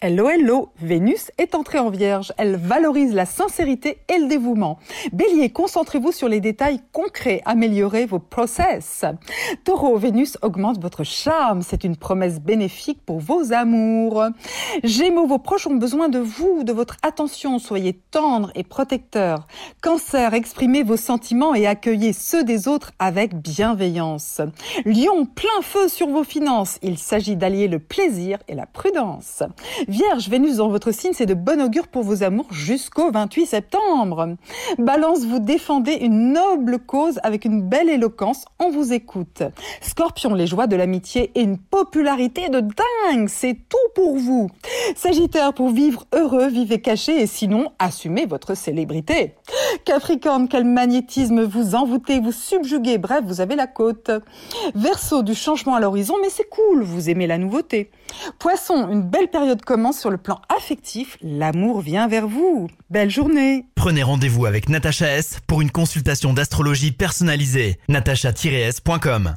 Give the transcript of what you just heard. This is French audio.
Hello, hello, Vénus est entrée en vierge. Elle valorise la sincérité et le dévouement. Bélier, concentrez-vous sur les détails concrets, améliorez vos process. Taureau, Vénus augmente votre charme. C'est une promesse bénéfique pour vos amours. Gémeaux, vos proches ont besoin de vous, de votre attention. Soyez tendre et protecteur. Cancer, exprimez vos sentiments et accueillez ceux des autres avec bienveillance. Lion, plein feu sur vos finances. Il s'agit d'allier le plaisir et la prudence. Vierge, Vénus dans votre signe, c'est de bon augure pour vos amours jusqu'au 28 septembre. Balance, vous défendez une noble cause avec une belle éloquence, on vous écoute. Scorpion, les joies de l'amitié et une popularité de dingue, c'est tout pour vous. Sagittaire, pour vivre heureux, vivez caché et sinon, assumez votre célébrité. Capricorne, quel magnétisme vous envoûtez, vous subjuguez, bref, vous avez la côte. Verseau, du changement à l'horizon, mais c'est cool, vous aimez la nouveauté. Poisson, une belle période commence sur le plan affectif, l'amour vient vers vous. Belle journée Prenez rendez-vous avec Natacha S pour une consultation d'astrologie personnalisée. natacha-s.com